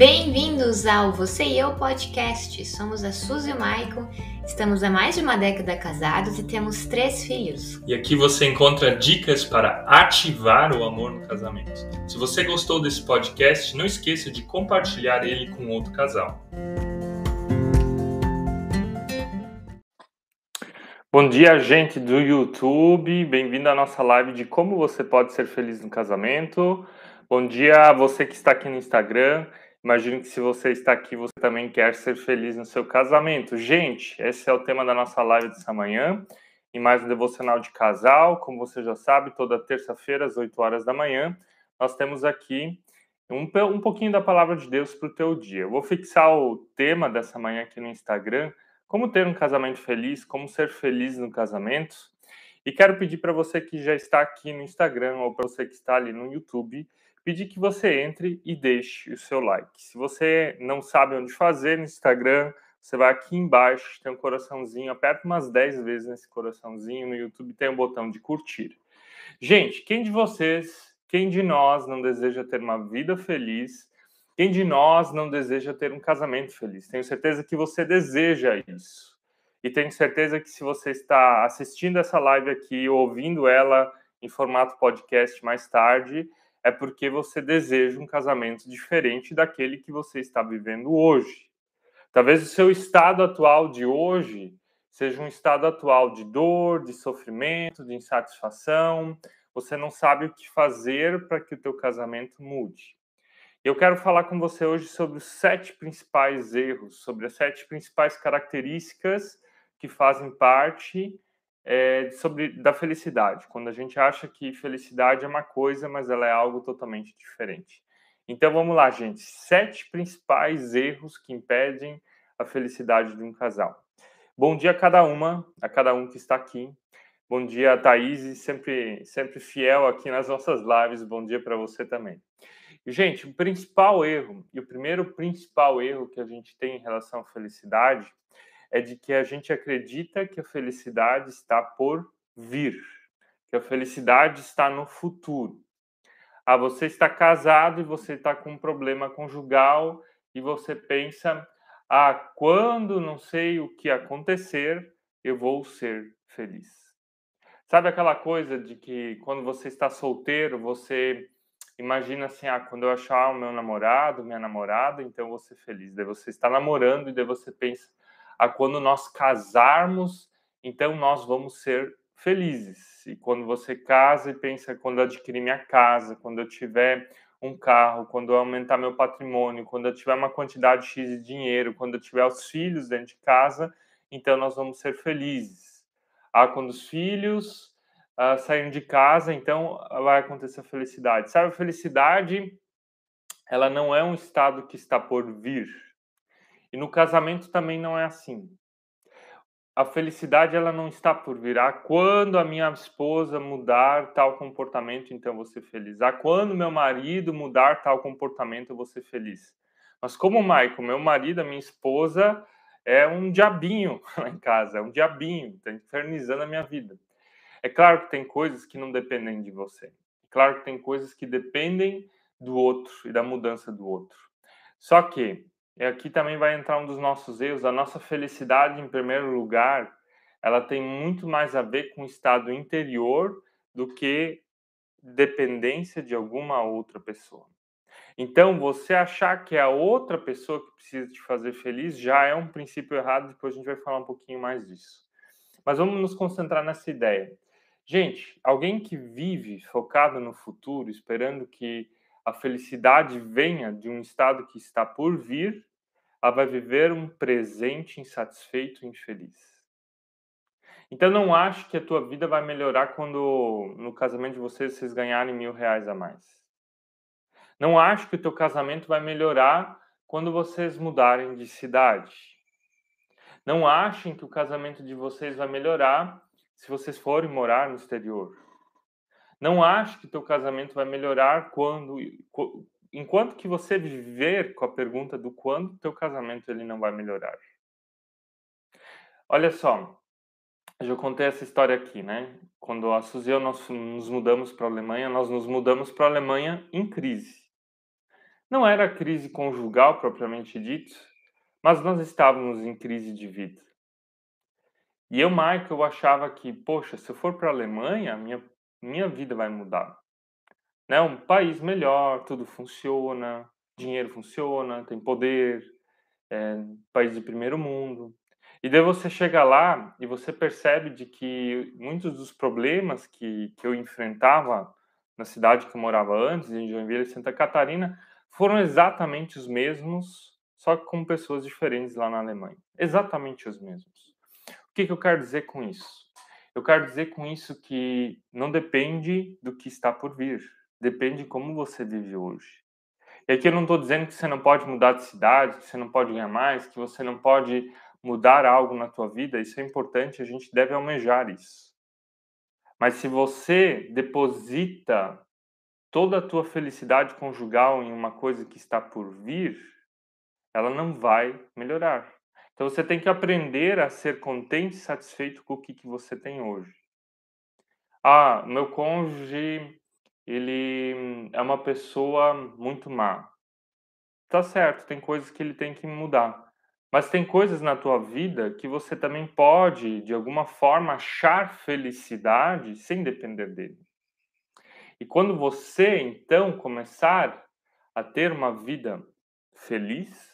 Bem-vindos ao Você e Eu Podcast. Somos a Suzy e o Maicon, estamos há mais de uma década casados e temos três filhos. E aqui você encontra dicas para ativar o amor no casamento. Se você gostou desse podcast, não esqueça de compartilhar ele com outro casal. Bom dia, gente do YouTube. Bem-vindo à nossa live de como você pode ser feliz no casamento. Bom dia a você que está aqui no Instagram. Imagino que se você está aqui, você também quer ser feliz no seu casamento. Gente, esse é o tema da nossa live dessa manhã. E mais um devocional de casal. Como você já sabe, toda terça-feira, às 8 horas da manhã, nós temos aqui um, um pouquinho da palavra de Deus para o teu dia. Eu vou fixar o tema dessa manhã aqui no Instagram. Como ter um casamento feliz, como ser feliz no casamento. E quero pedir para você que já está aqui no Instagram ou para você que está ali no YouTube, pedir que você entre e deixe o seu like. Se você não sabe onde fazer no Instagram, você vai aqui embaixo, tem um coraçãozinho, aperta umas 10 vezes nesse coraçãozinho, no YouTube tem um botão de curtir. Gente, quem de vocês, quem de nós não deseja ter uma vida feliz? Quem de nós não deseja ter um casamento feliz? Tenho certeza que você deseja isso. E tenho certeza que se você está assistindo essa live aqui, ouvindo ela em formato podcast mais tarde, é porque você deseja um casamento diferente daquele que você está vivendo hoje. Talvez o seu estado atual de hoje seja um estado atual de dor, de sofrimento, de insatisfação. Você não sabe o que fazer para que o teu casamento mude. Eu quero falar com você hoje sobre os sete principais erros, sobre as sete principais características que fazem parte é, sobre da felicidade, quando a gente acha que felicidade é uma coisa, mas ela é algo totalmente diferente. Então vamos lá, gente. Sete principais erros que impedem a felicidade de um casal. Bom dia a cada uma, a cada um que está aqui. Bom dia, Thaís, sempre, sempre fiel aqui nas nossas lives. Bom dia para você também. Gente, o principal erro, e o primeiro principal erro que a gente tem em relação à felicidade é de que a gente acredita que a felicidade está por vir, que a felicidade está no futuro. Ah, você está casado e você está com um problema conjugal e você pensa, ah, quando não sei o que acontecer, eu vou ser feliz. Sabe aquela coisa de que quando você está solteiro, você imagina assim, ah, quando eu achar o meu namorado, minha namorada, então eu vou ser feliz. Daí você está namorando e daí você pensa, a quando nós casarmos, então nós vamos ser felizes. E quando você casa e pensa, quando eu adquirir minha casa, quando eu tiver um carro, quando eu aumentar meu patrimônio, quando eu tiver uma quantidade X de dinheiro, quando eu tiver os filhos dentro de casa, então nós vamos ser felizes. Ah, quando os filhos ah, saírem de casa, então vai acontecer a felicidade. Sabe, a felicidade, ela não é um estado que está por vir e no casamento também não é assim. A felicidade ela não está por virar quando a minha esposa mudar tal comportamento, então vou ser feliz. Ah, quando meu marido mudar tal comportamento, eu vou ser feliz. Mas como Michael, meu marido, a minha esposa é um diabinho lá em casa, é um diabinho, está infernizando a minha vida. É claro que tem coisas que não dependem de você. É claro que tem coisas que dependem do outro e da mudança do outro. Só que e aqui também vai entrar um dos nossos erros. A nossa felicidade, em primeiro lugar, ela tem muito mais a ver com o estado interior do que dependência de alguma outra pessoa. Então, você achar que é a outra pessoa que precisa te fazer feliz já é um princípio errado, depois a gente vai falar um pouquinho mais disso. Mas vamos nos concentrar nessa ideia. Gente, alguém que vive focado no futuro, esperando que a felicidade venha de um estado que está por vir, ela vai viver um presente insatisfeito e infeliz. Então não acho que a tua vida vai melhorar quando no casamento de vocês vocês ganharem mil reais a mais. Não acho que o teu casamento vai melhorar quando vocês mudarem de cidade. Não achem que o casamento de vocês vai melhorar se vocês forem morar no exterior. Não acho que teu casamento vai melhorar quando enquanto que você viver com a pergunta do quando teu casamento ele não vai melhorar. Olha só, eu já contei essa história aqui, né? Quando a Suzy e eu nós nos mudamos para a Alemanha, nós nos mudamos para a Alemanha em crise. Não era crise conjugal propriamente dito, mas nós estávamos em crise de vida. E eu, Michael, achava que, poxa, se eu for para a Alemanha, minha, minha vida vai mudar. Né? Um país melhor, tudo funciona, dinheiro funciona, tem poder, é, país de primeiro mundo. E daí você chega lá e você percebe de que muitos dos problemas que, que eu enfrentava na cidade que eu morava antes, em Joinville, Santa Catarina, foram exatamente os mesmos, só que com pessoas diferentes lá na Alemanha. Exatamente os mesmos. O que, que eu quero dizer com isso? Eu quero dizer com isso que não depende do que está por vir, depende de como você vive hoje. E aqui eu não estou dizendo que você não pode mudar de cidade, que você não pode ganhar mais, que você não pode mudar algo na tua vida. Isso é importante, a gente deve almejar isso. Mas se você deposita toda a tua felicidade conjugal em uma coisa que está por vir, ela não vai melhorar. Então você tem que aprender a ser contente e satisfeito com o que, que você tem hoje. Ah, meu cônjuge ele é uma pessoa muito má. Tá certo, tem coisas que ele tem que mudar. Mas tem coisas na tua vida que você também pode, de alguma forma, achar felicidade sem depender dele. E quando você, então, começar a ter uma vida feliz,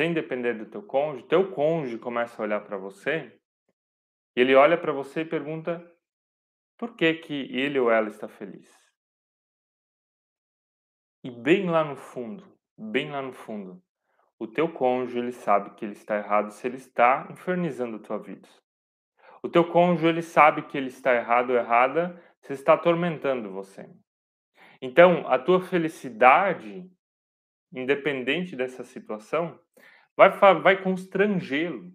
sem depender do teu cônjuge, teu cônjuge começa a olhar para você, e ele olha para você e pergunta: por que, que ele ou ela está feliz? E bem lá no fundo, bem lá no fundo, o teu cônjuge ele sabe que ele está errado se ele está infernizando a tua vida. O teu cônjuge ele sabe que ele está errado ou errada se está atormentando você. Então, a tua felicidade, independente dessa situação, vai, vai constrangê-lo.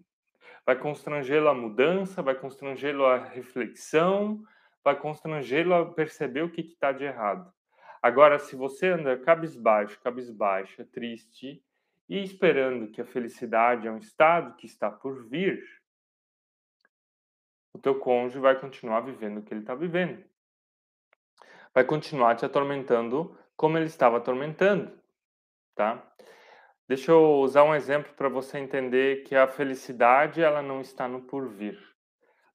Vai constrangê-lo à mudança, vai constrangê-lo à reflexão, vai constrangê-lo a perceber o que está de errado. Agora, se você anda cabisbaixo, cabisbaixa, triste e esperando que a felicidade é um estado que está por vir, o teu cônjuge vai continuar vivendo o que ele está vivendo. Vai continuar te atormentando como ele estava atormentando, tá? Deixa eu usar um exemplo para você entender que a felicidade ela não está no porvir.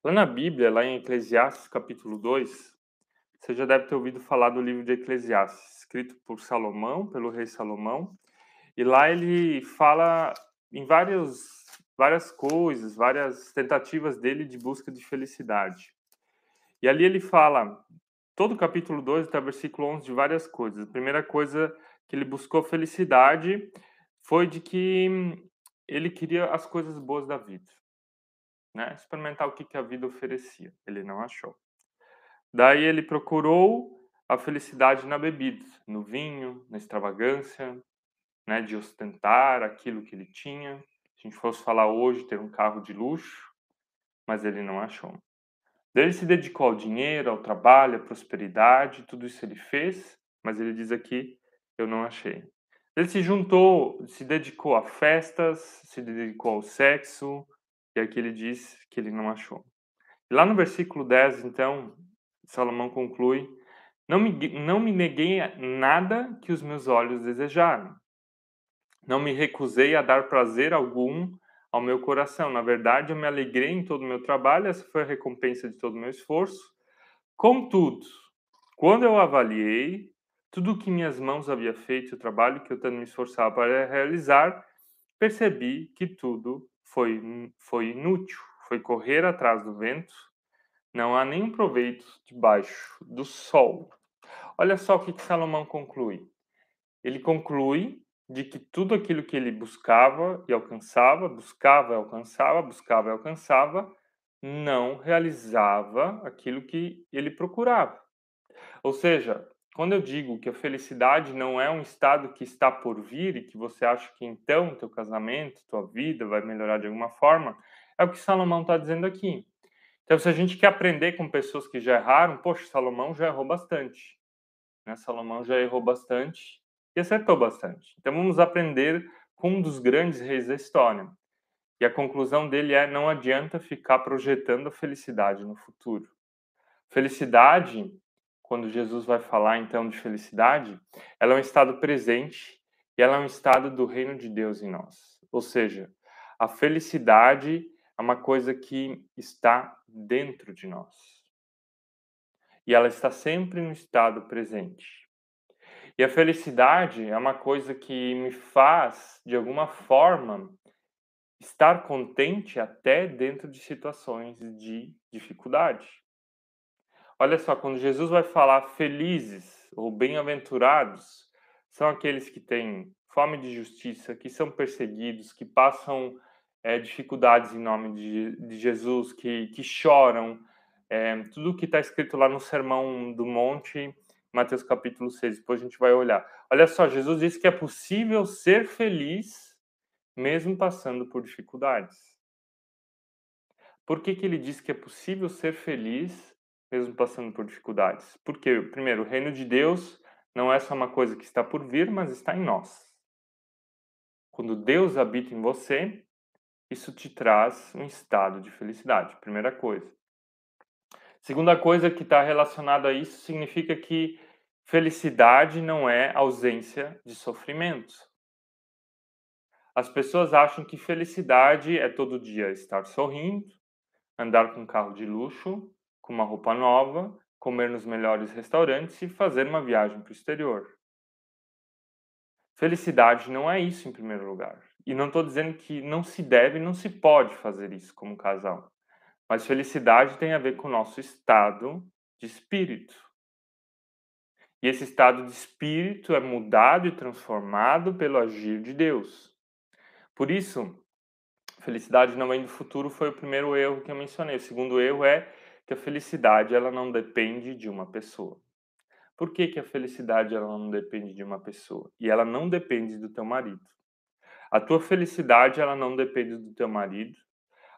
Lá na Bíblia, lá em Eclesiastes, capítulo 2, você já deve ter ouvido falar do livro de Eclesiastes, escrito por Salomão, pelo rei Salomão. E lá ele fala em várias, várias coisas, várias tentativas dele de busca de felicidade. E ali ele fala, todo o capítulo 2 até o versículo 11, de várias coisas. A primeira coisa que ele buscou felicidade foi de que ele queria as coisas boas da vida né? experimentar o que, que a vida oferecia. Ele não achou. Daí ele procurou a felicidade na bebida, no vinho, na extravagância, né, de ostentar aquilo que ele tinha. Se a gente fosse falar hoje, ter um carro de luxo, mas ele não achou. Daí ele se dedicou ao dinheiro, ao trabalho, à prosperidade, tudo isso ele fez, mas ele diz aqui, eu não achei. Ele se juntou, se dedicou a festas, se dedicou ao sexo, e aqui ele diz que ele não achou. Lá no versículo 10, então, Salomão conclui: não me, não me neguei nada que os meus olhos desejaram. Não me recusei a dar prazer algum ao meu coração. Na verdade, eu me alegrei em todo o meu trabalho, essa foi a recompensa de todo o meu esforço. Contudo, quando eu avaliei tudo o que minhas mãos haviam feito, o trabalho que eu tanto me esforçava para realizar, percebi que tudo foi, foi inútil, foi correr atrás do vento, não há nenhum proveito debaixo do sol. Olha só o que, que Salomão conclui. Ele conclui de que tudo aquilo que ele buscava e alcançava, buscava e alcançava, buscava e alcançava, não realizava aquilo que ele procurava. Ou seja, quando eu digo que a felicidade não é um estado que está por vir e que você acha que então teu casamento, tua vida vai melhorar de alguma forma, é o que Salomão está dizendo aqui. Então, se a gente quer aprender com pessoas que já erraram, poxa, Salomão já errou bastante. Né? Salomão já errou bastante e acertou bastante. Então, vamos aprender com um dos grandes reis da história. E a conclusão dele é: não adianta ficar projetando a felicidade no futuro. Felicidade quando Jesus vai falar então de felicidade, ela é um estado presente e ela é um estado do reino de Deus em nós. Ou seja, a felicidade é uma coisa que está dentro de nós. E ela está sempre no estado presente. E a felicidade é uma coisa que me faz, de alguma forma, estar contente até dentro de situações de dificuldade. Olha só, quando Jesus vai falar felizes ou bem-aventurados, são aqueles que têm fome de justiça, que são perseguidos, que passam é, dificuldades em nome de, de Jesus, que, que choram. É, tudo que está escrito lá no Sermão do Monte, Mateus capítulo 6, depois a gente vai olhar. Olha só, Jesus disse que é possível ser feliz mesmo passando por dificuldades. Por que, que ele diz que é possível ser feliz mesmo passando por dificuldades? Porque, primeiro, o reino de Deus não é só uma coisa que está por vir, mas está em nós. Quando Deus habita em você, isso te traz um estado de felicidade, primeira coisa. Segunda coisa que está relacionada a isso significa que felicidade não é ausência de sofrimento. As pessoas acham que felicidade é todo dia estar sorrindo, andar com um carro de luxo, com uma roupa nova, comer nos melhores restaurantes e fazer uma viagem para o exterior. Felicidade não é isso em primeiro lugar. E não estou dizendo que não se deve, não se pode fazer isso como casal. Mas felicidade tem a ver com o nosso estado de espírito. E esse estado de espírito é mudado e transformado pelo agir de Deus. Por isso, felicidade não vem do futuro foi o primeiro erro que eu mencionei. O segundo erro é que a felicidade ela não depende de uma pessoa. Por que, que a felicidade ela não depende de uma pessoa? E ela não depende do teu marido. A tua felicidade ela não depende do teu marido.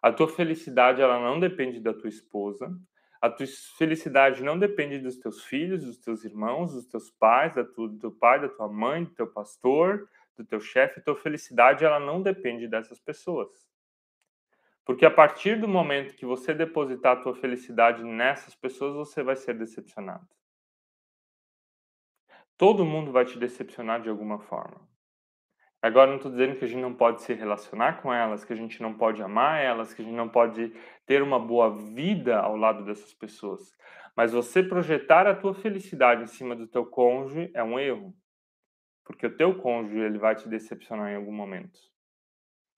A tua felicidade ela não depende da tua esposa. A tua felicidade não depende dos teus filhos, dos teus irmãos, dos teus pais, da tua, do teu pai, da tua mãe, do teu pastor, do teu chefe. A tua felicidade ela não depende dessas pessoas. Porque a partir do momento que você depositar a tua felicidade nessas pessoas, você vai ser decepcionado. Todo mundo vai te decepcionar de alguma forma. Agora, não estou dizendo que a gente não pode se relacionar com elas, que a gente não pode amar elas, que a gente não pode ter uma boa vida ao lado dessas pessoas. Mas você projetar a tua felicidade em cima do teu cônjuge é um erro. Porque o teu cônjuge ele vai te decepcionar em algum momento.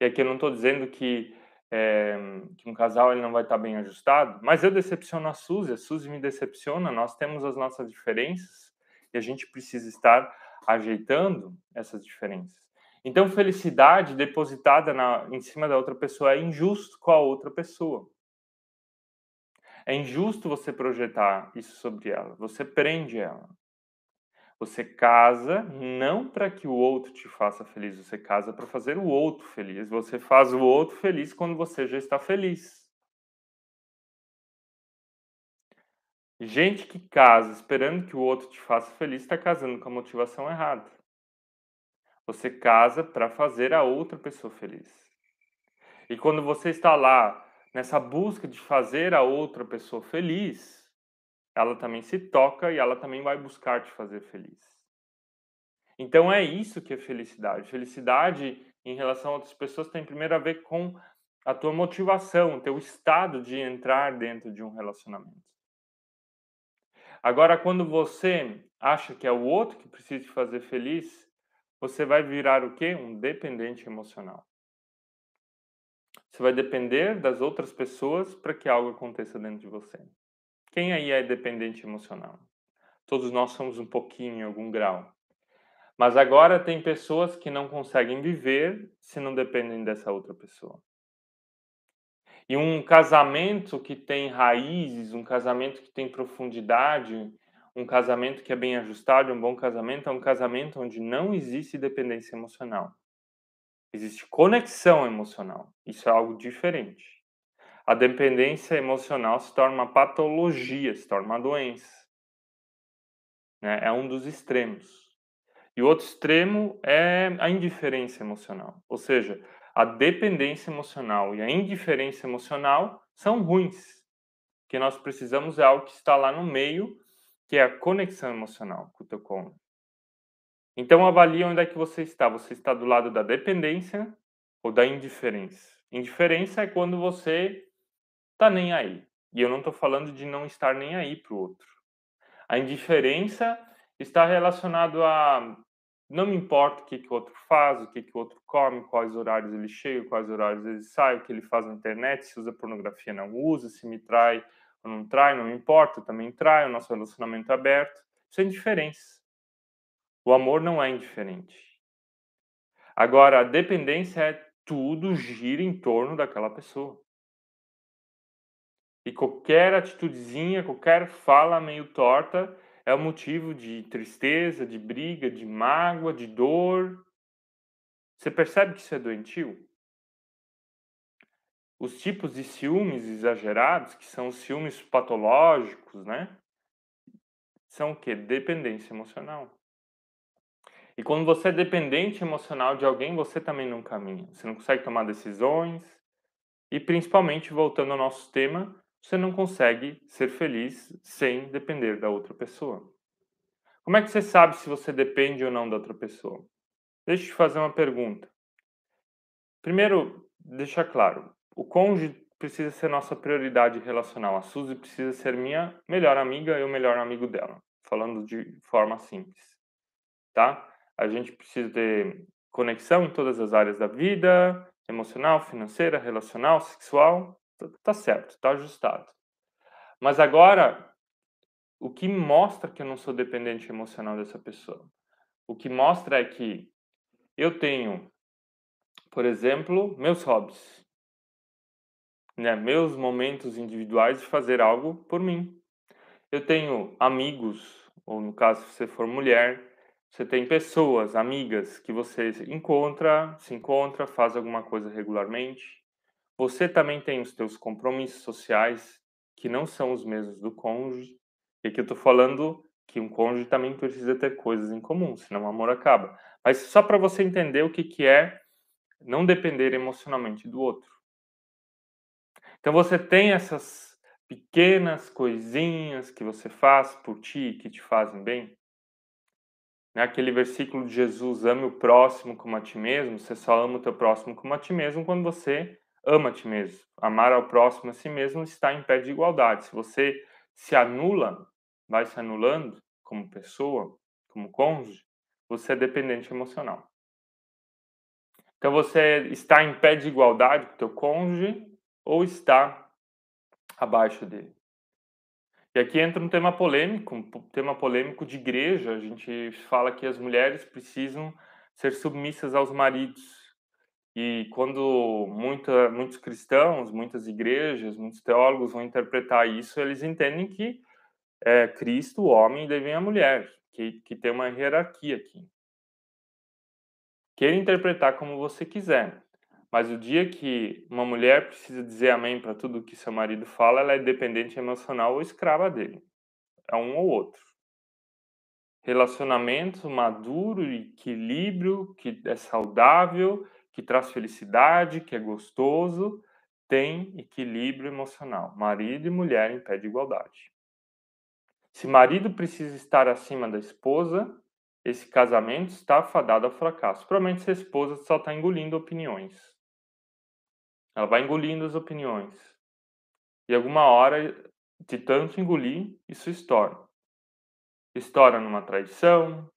E aqui eu não estou dizendo que, é, que um casal ele não vai estar bem ajustado, mas eu decepciono a Suzy, a Suzy me decepciona, nós temos as nossas diferenças e a gente precisa estar ajeitando essas diferenças. Então, felicidade depositada na, em cima da outra pessoa é injusto com a outra pessoa. É injusto você projetar isso sobre ela. Você prende ela. Você casa não para que o outro te faça feliz, você casa para fazer o outro feliz. Você faz o outro feliz quando você já está feliz. Gente que casa esperando que o outro te faça feliz está casando com a motivação errada. Você casa para fazer a outra pessoa feliz. E quando você está lá nessa busca de fazer a outra pessoa feliz, ela também se toca e ela também vai buscar te fazer feliz. Então é isso que é felicidade. Felicidade em relação a outras pessoas tem primeiro a ver com a tua motivação, o teu estado de entrar dentro de um relacionamento. Agora, quando você acha que é o outro que precisa te fazer feliz, você vai virar o quê? Um dependente emocional. Você vai depender das outras pessoas para que algo aconteça dentro de você. Quem aí é dependente emocional? Todos nós somos um pouquinho, em algum grau. Mas agora tem pessoas que não conseguem viver se não dependem dessa outra pessoa. E um casamento que tem raízes, um casamento que tem profundidade, um casamento que é bem ajustado, um bom casamento, é um casamento onde não existe dependência emocional. Existe conexão emocional. Isso é algo diferente. A dependência emocional se torna uma patologia, se torna uma doença. Né? É um dos extremos. E o outro extremo é a indiferença emocional. Ou seja, a dependência emocional e a indiferença emocional são ruins. O que nós precisamos é algo que está lá no meio que é a conexão emocional com o teu cônjuge. Então avalie onde é que você está. Você está do lado da dependência ou da indiferença? Indiferença é quando você tá nem aí. E eu não estou falando de não estar nem aí para o outro. A indiferença está relacionado a não me importa o que, que o outro faz, o que, que o outro come, quais horários ele chega, quais horários ele sai, o que ele faz na internet, se usa pornografia, não usa, se me trai ou não trai, não importa, também trai, o nosso relacionamento é aberto. Isso é indiferença. O amor não é indiferente. Agora, a dependência é tudo gira em torno daquela pessoa. E qualquer atitudezinha, qualquer fala meio torta é o motivo de tristeza, de briga, de mágoa, de dor. Você percebe que isso é doentio? Os tipos de ciúmes exagerados, que são os ciúmes patológicos, né? São o quê? Dependência emocional. E quando você é dependente emocional de alguém, você também não caminha. Você não consegue tomar decisões. E principalmente, voltando ao nosso tema, você não consegue ser feliz sem depender da outra pessoa. Como é que você sabe se você depende ou não da outra pessoa? Deixa eu te fazer uma pergunta. Primeiro, deixa claro, o cônjuge precisa ser nossa prioridade relacional. A Suzy precisa ser minha melhor amiga e o melhor amigo dela, falando de forma simples, tá? A gente precisa ter conexão em todas as áreas da vida, emocional, financeira, relacional, sexual, Tá, tá certo, tá ajustado. Mas agora, o que mostra que eu não sou dependente emocional dessa pessoa? O que mostra é que eu tenho, por exemplo, meus hobbies, né, meus momentos individuais de fazer algo por mim. Eu tenho amigos, ou no caso, se você for mulher, você tem pessoas, amigas que você encontra, se encontra, faz alguma coisa regularmente. Você também tem os teus compromissos sociais que não são os mesmos do cônjuge. E aqui eu estou falando que um cônjuge também precisa ter coisas em comum, senão o amor acaba. Mas só para você entender o que, que é não depender emocionalmente do outro. Então você tem essas pequenas coisinhas que você faz por ti que te fazem bem. Né? Aquele versículo de Jesus, ame o próximo como a ti mesmo, você só ama o teu próximo como a ti mesmo quando você ama a ti mesmo. Amar ao próximo a si mesmo está em pé de igualdade. Se você se anula, vai se anulando como pessoa, como cônjuge, você é dependente emocional. Então você está em pé de igualdade com o teu cônjuge ou está abaixo dele. E aqui entra um tema polêmico, um tema polêmico de igreja. A gente fala que as mulheres precisam ser submissas aos maridos. E quando muita, muitos cristãos, muitas igrejas, muitos teólogos vão interpretar isso, eles entendem que é, Cristo, o homem, deve a mulher, que, que tem uma hierarquia aqui. Queira interpretar como você quiser, mas o dia que uma mulher precisa dizer amém para tudo que seu marido fala, ela é dependente emocional ou escrava dele. É um ou outro. Relacionamento maduro, equilíbrio, que é saudável, que traz felicidade, que é gostoso, tem equilíbrio emocional. Marido e mulher em pé de igualdade. Se marido precisa estar acima da esposa, esse casamento está fadado ao fracasso. Provavelmente a esposa só está engolindo opiniões. Ela vai engolindo as opiniões. E alguma hora, de tanto engolir, isso estoura. Estoura numa traição,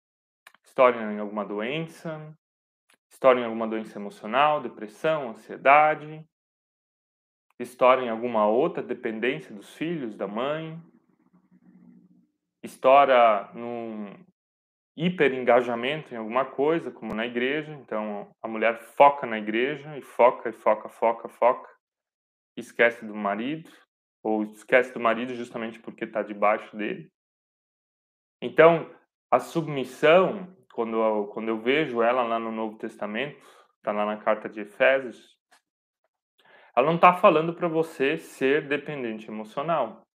estoura em alguma doença, História em alguma doença emocional, depressão, ansiedade. História em alguma outra dependência dos filhos, da mãe. História num hiperengajamento em alguma coisa, como na igreja. Então, a mulher foca na igreja e foca, e foca, foca, foca. Esquece do marido, ou esquece do marido justamente porque está debaixo dele. Então, a submissão quando eu, quando eu vejo ela lá no Novo Testamento, está lá na carta de Efésios, ela não está falando para você ser dependente emocional.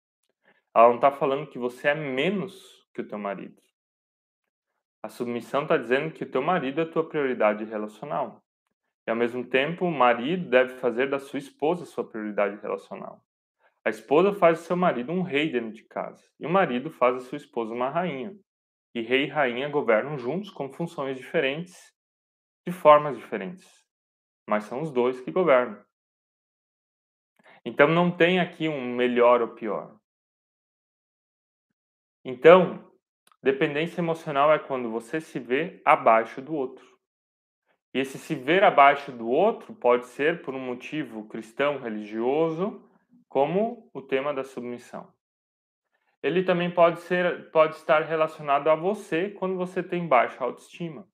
Ela não está falando que você é menos que o teu marido. A submissão está dizendo que o teu marido é a tua prioridade relacional. E ao mesmo tempo, o marido deve fazer da sua esposa sua prioridade relacional. A esposa faz o seu marido um rei dentro de casa, e o marido faz a sua esposa uma rainha. E rei e rainha governam juntos com funções diferentes, de formas diferentes, mas são os dois que governam. Então não tem aqui um melhor ou pior. Então, dependência emocional é quando você se vê abaixo do outro. E esse se ver abaixo do outro pode ser por um motivo cristão, religioso, como o tema da submissão. Ele também pode ser pode estar relacionado a você quando você tem baixa autoestima.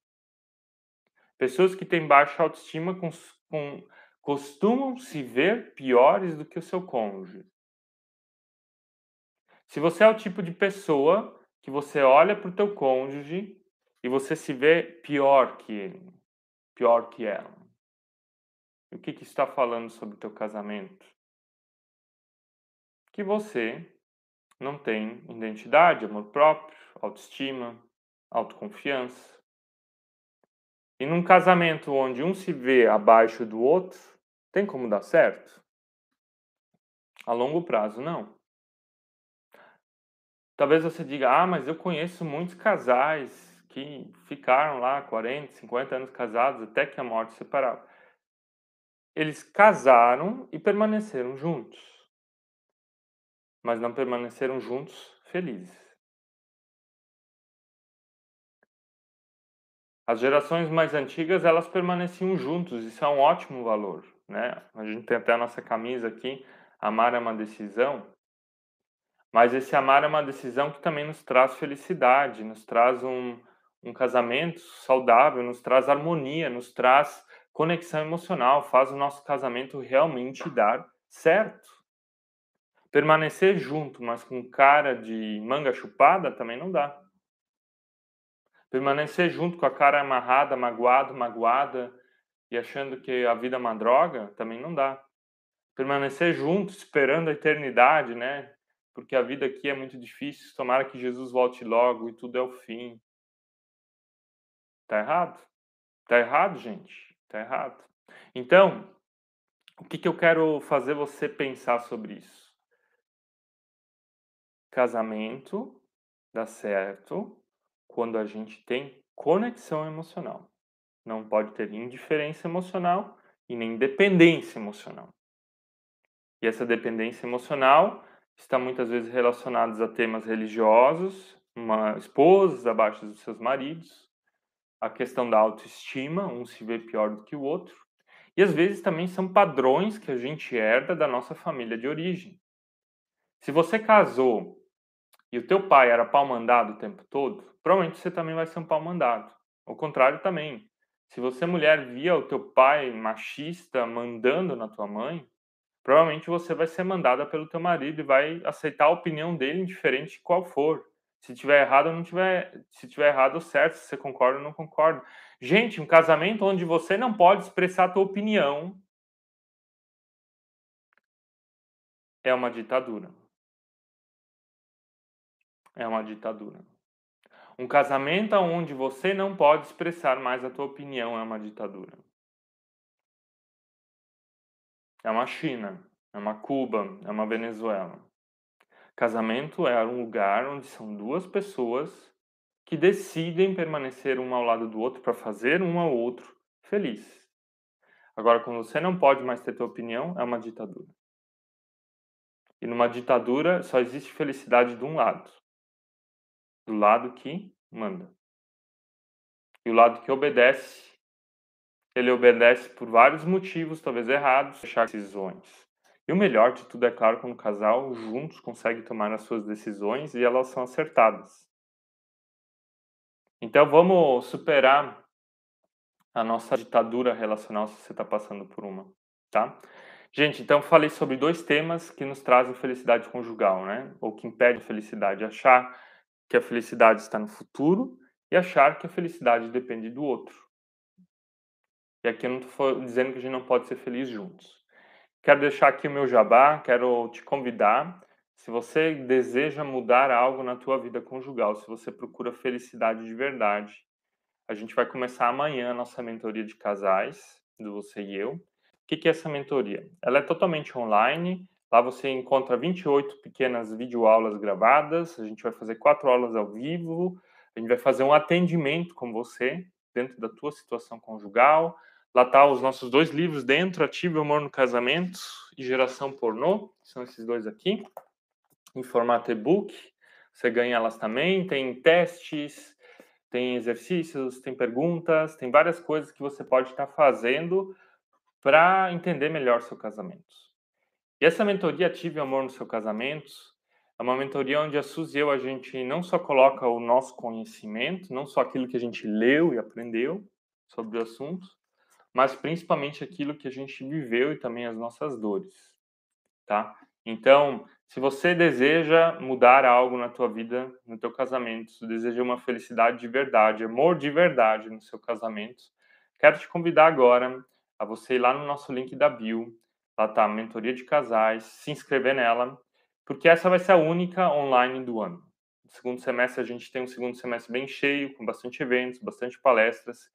Pessoas que têm baixa autoestima com, com, costumam se ver piores do que o seu cônjuge. Se você é o tipo de pessoa que você olha para o teu cônjuge e você se vê pior que ele, pior que ela. O que, que está falando sobre o teu casamento? Que você não tem identidade, amor próprio, autoestima, autoconfiança. E num casamento onde um se vê abaixo do outro, tem como dar certo? A longo prazo, não. Talvez você diga, ah, mas eu conheço muitos casais que ficaram lá 40, 50 anos casados até que a morte separava. Eles casaram e permaneceram juntos, mas não permaneceram juntos felizes. As gerações mais antigas, elas permaneciam juntos, isso é um ótimo valor, né? A gente tem até a nossa camisa aqui, amar é uma decisão. Mas esse amar é uma decisão que também nos traz felicidade, nos traz um, um casamento saudável nos traz harmonia, nos traz conexão emocional, faz o nosso casamento realmente dar certo. Permanecer junto, mas com cara de manga chupada, também não dá. Permanecer junto com a cara amarrada, magoado, magoada e achando que a vida é uma droga, também não dá. Permanecer junto, esperando a eternidade, né? Porque a vida aqui é muito difícil, tomara que Jesus volte logo e tudo é o fim. Tá errado? Tá errado, gente. Tá errado. Então, o que, que eu quero fazer você pensar sobre isso? Casamento dá certo quando a gente tem conexão emocional. Não pode ter indiferença emocional e nem dependência emocional. E essa dependência emocional está muitas vezes relacionada a temas religiosos, uma esposa abaixo dos seus maridos, a questão da autoestima, um se vê pior do que o outro, e às vezes também são padrões que a gente herda da nossa família de origem. Se você casou e o teu pai era pau mandado o tempo todo, provavelmente você também vai ser um pau mandado. Ao contrário também. Se você mulher via o teu pai machista mandando na tua mãe, provavelmente você vai ser mandada pelo teu marido e vai aceitar a opinião dele, indiferente de qual for. Se tiver errado ou não tiver, se tiver errado, certo, se você concorda ou não concorda. Gente, um casamento onde você não pode expressar a tua opinião é uma ditadura. É uma ditadura. Um casamento onde você não pode expressar mais a tua opinião é uma ditadura. É uma China, é uma Cuba, é uma Venezuela. Casamento é um lugar onde são duas pessoas que decidem permanecer um ao lado do outro para fazer um ao outro feliz. Agora, quando você não pode mais ter tua opinião, é uma ditadura. E numa ditadura só existe felicidade de um lado. Do lado que manda. E o lado que obedece, ele obedece por vários motivos, talvez errados, fechar decisões. E o melhor de tudo é claro quando o casal juntos consegue tomar as suas decisões e elas são acertadas. Então vamos superar a nossa ditadura relacional se você está passando por uma, tá? Gente, então falei sobre dois temas que nos trazem felicidade conjugal, né? Ou que impedem felicidade, achar que a felicidade está no futuro e achar que a felicidade depende do outro. E aqui eu não estou dizendo que a gente não pode ser feliz juntos. Quero deixar aqui o meu jabá, quero te convidar. Se você deseja mudar algo na tua vida conjugal, se você procura felicidade de verdade, a gente vai começar amanhã a nossa mentoria de casais, do você e eu. O que é essa mentoria? Ela é totalmente online, Lá você encontra 28 pequenas videoaulas gravadas. A gente vai fazer quatro aulas ao vivo. A gente vai fazer um atendimento com você dentro da tua situação conjugal. Lá tá os nossos dois livros dentro, Ativo Amor no Casamento e Geração Pornô. São esses dois aqui, em formato e-book. Você ganha elas também. Tem testes, tem exercícios, tem perguntas, tem várias coisas que você pode estar fazendo para entender melhor seu casamento. E essa mentoria Ative Amor no seu casamento é uma mentoria onde a Suzy e eu, a gente não só coloca o nosso conhecimento, não só aquilo que a gente leu e aprendeu sobre o assunto, mas principalmente aquilo que a gente viveu e também as nossas dores, tá? Então, se você deseja mudar algo na tua vida, no teu casamento, se deseja uma felicidade de verdade, amor de verdade no seu casamento, quero te convidar agora a você ir lá no nosso link da bio, lá tá a mentoria de casais, se inscrever nela, porque essa vai ser a única online do ano. No segundo semestre a gente tem um segundo semestre bem cheio, com bastante eventos, bastante palestras.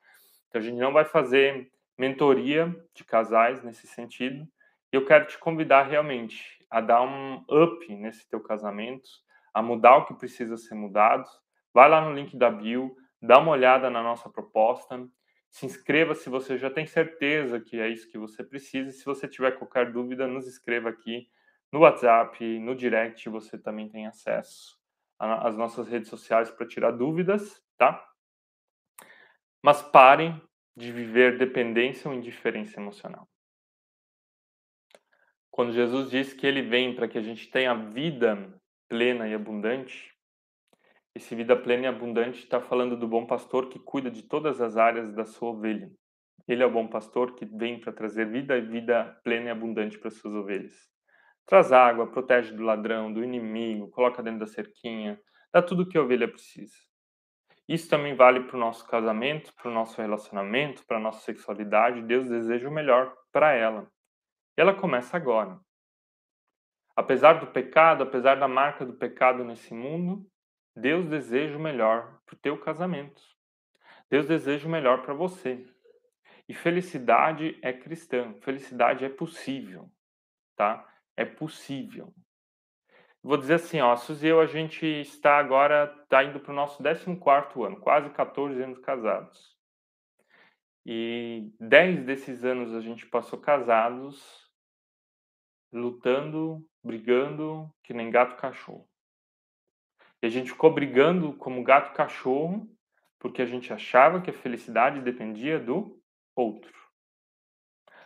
Então a gente não vai fazer mentoria de casais nesse sentido. E eu quero te convidar realmente a dar um up nesse teu casamento, a mudar o que precisa ser mudado. Vai lá no link da bio, dá uma olhada na nossa proposta, se inscreva se você já tem certeza que é isso que você precisa. E se você tiver qualquer dúvida, nos escreva aqui no WhatsApp, no direct, você também tem acesso às nossas redes sociais para tirar dúvidas, tá? Mas parem de viver dependência ou indiferença emocional. Quando Jesus diz que ele vem para que a gente tenha vida plena e abundante, esse vida plena e abundante está falando do bom pastor que cuida de todas as áreas da sua ovelha. Ele é o bom pastor que vem para trazer vida e vida plena e abundante para suas ovelhas. Traz água, protege do ladrão, do inimigo, coloca dentro da cerquinha, dá tudo o que a ovelha precisa. Isso também vale para o nosso casamento, para o nosso relacionamento, para a nossa sexualidade. Deus deseja o melhor para ela. E ela começa agora. Apesar do pecado, apesar da marca do pecado nesse mundo, Deus deseja o melhor para o teu casamento. Deus deseja o melhor para você. E felicidade é cristã, felicidade é possível, tá? É possível. Vou dizer assim, ó, a Suzy e eu, a gente está agora, está indo para o nosso 14 ano, quase 14 anos casados. E 10 desses anos a gente passou casados lutando, brigando, que nem gato cachorro. E a gente ficou brigando como gato cachorro, porque a gente achava que a felicidade dependia do outro.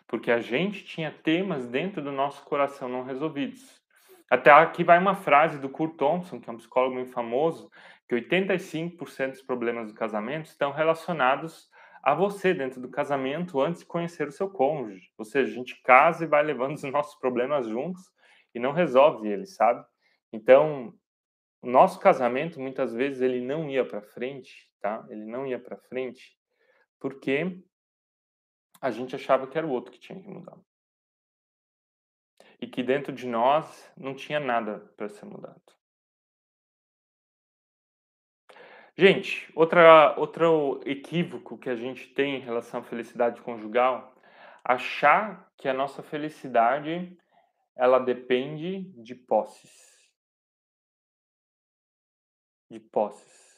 Porque a gente tinha temas dentro do nosso coração não resolvidos. Até aqui vai uma frase do Kurt Thompson, que é um psicólogo muito famoso, que 85% dos problemas do casamento estão relacionados a você dentro do casamento antes de conhecer o seu cônjuge. Ou seja, a gente casa e vai levando os nossos problemas juntos e não resolve eles, sabe? Então, o nosso casamento muitas vezes ele não ia para frente, tá? Ele não ia para frente porque a gente achava que era o outro que tinha que mudar. E que dentro de nós não tinha nada para ser mudado. Gente, outra, outro equívoco que a gente tem em relação à felicidade conjugal, achar que a nossa felicidade ela depende de posses. De posses.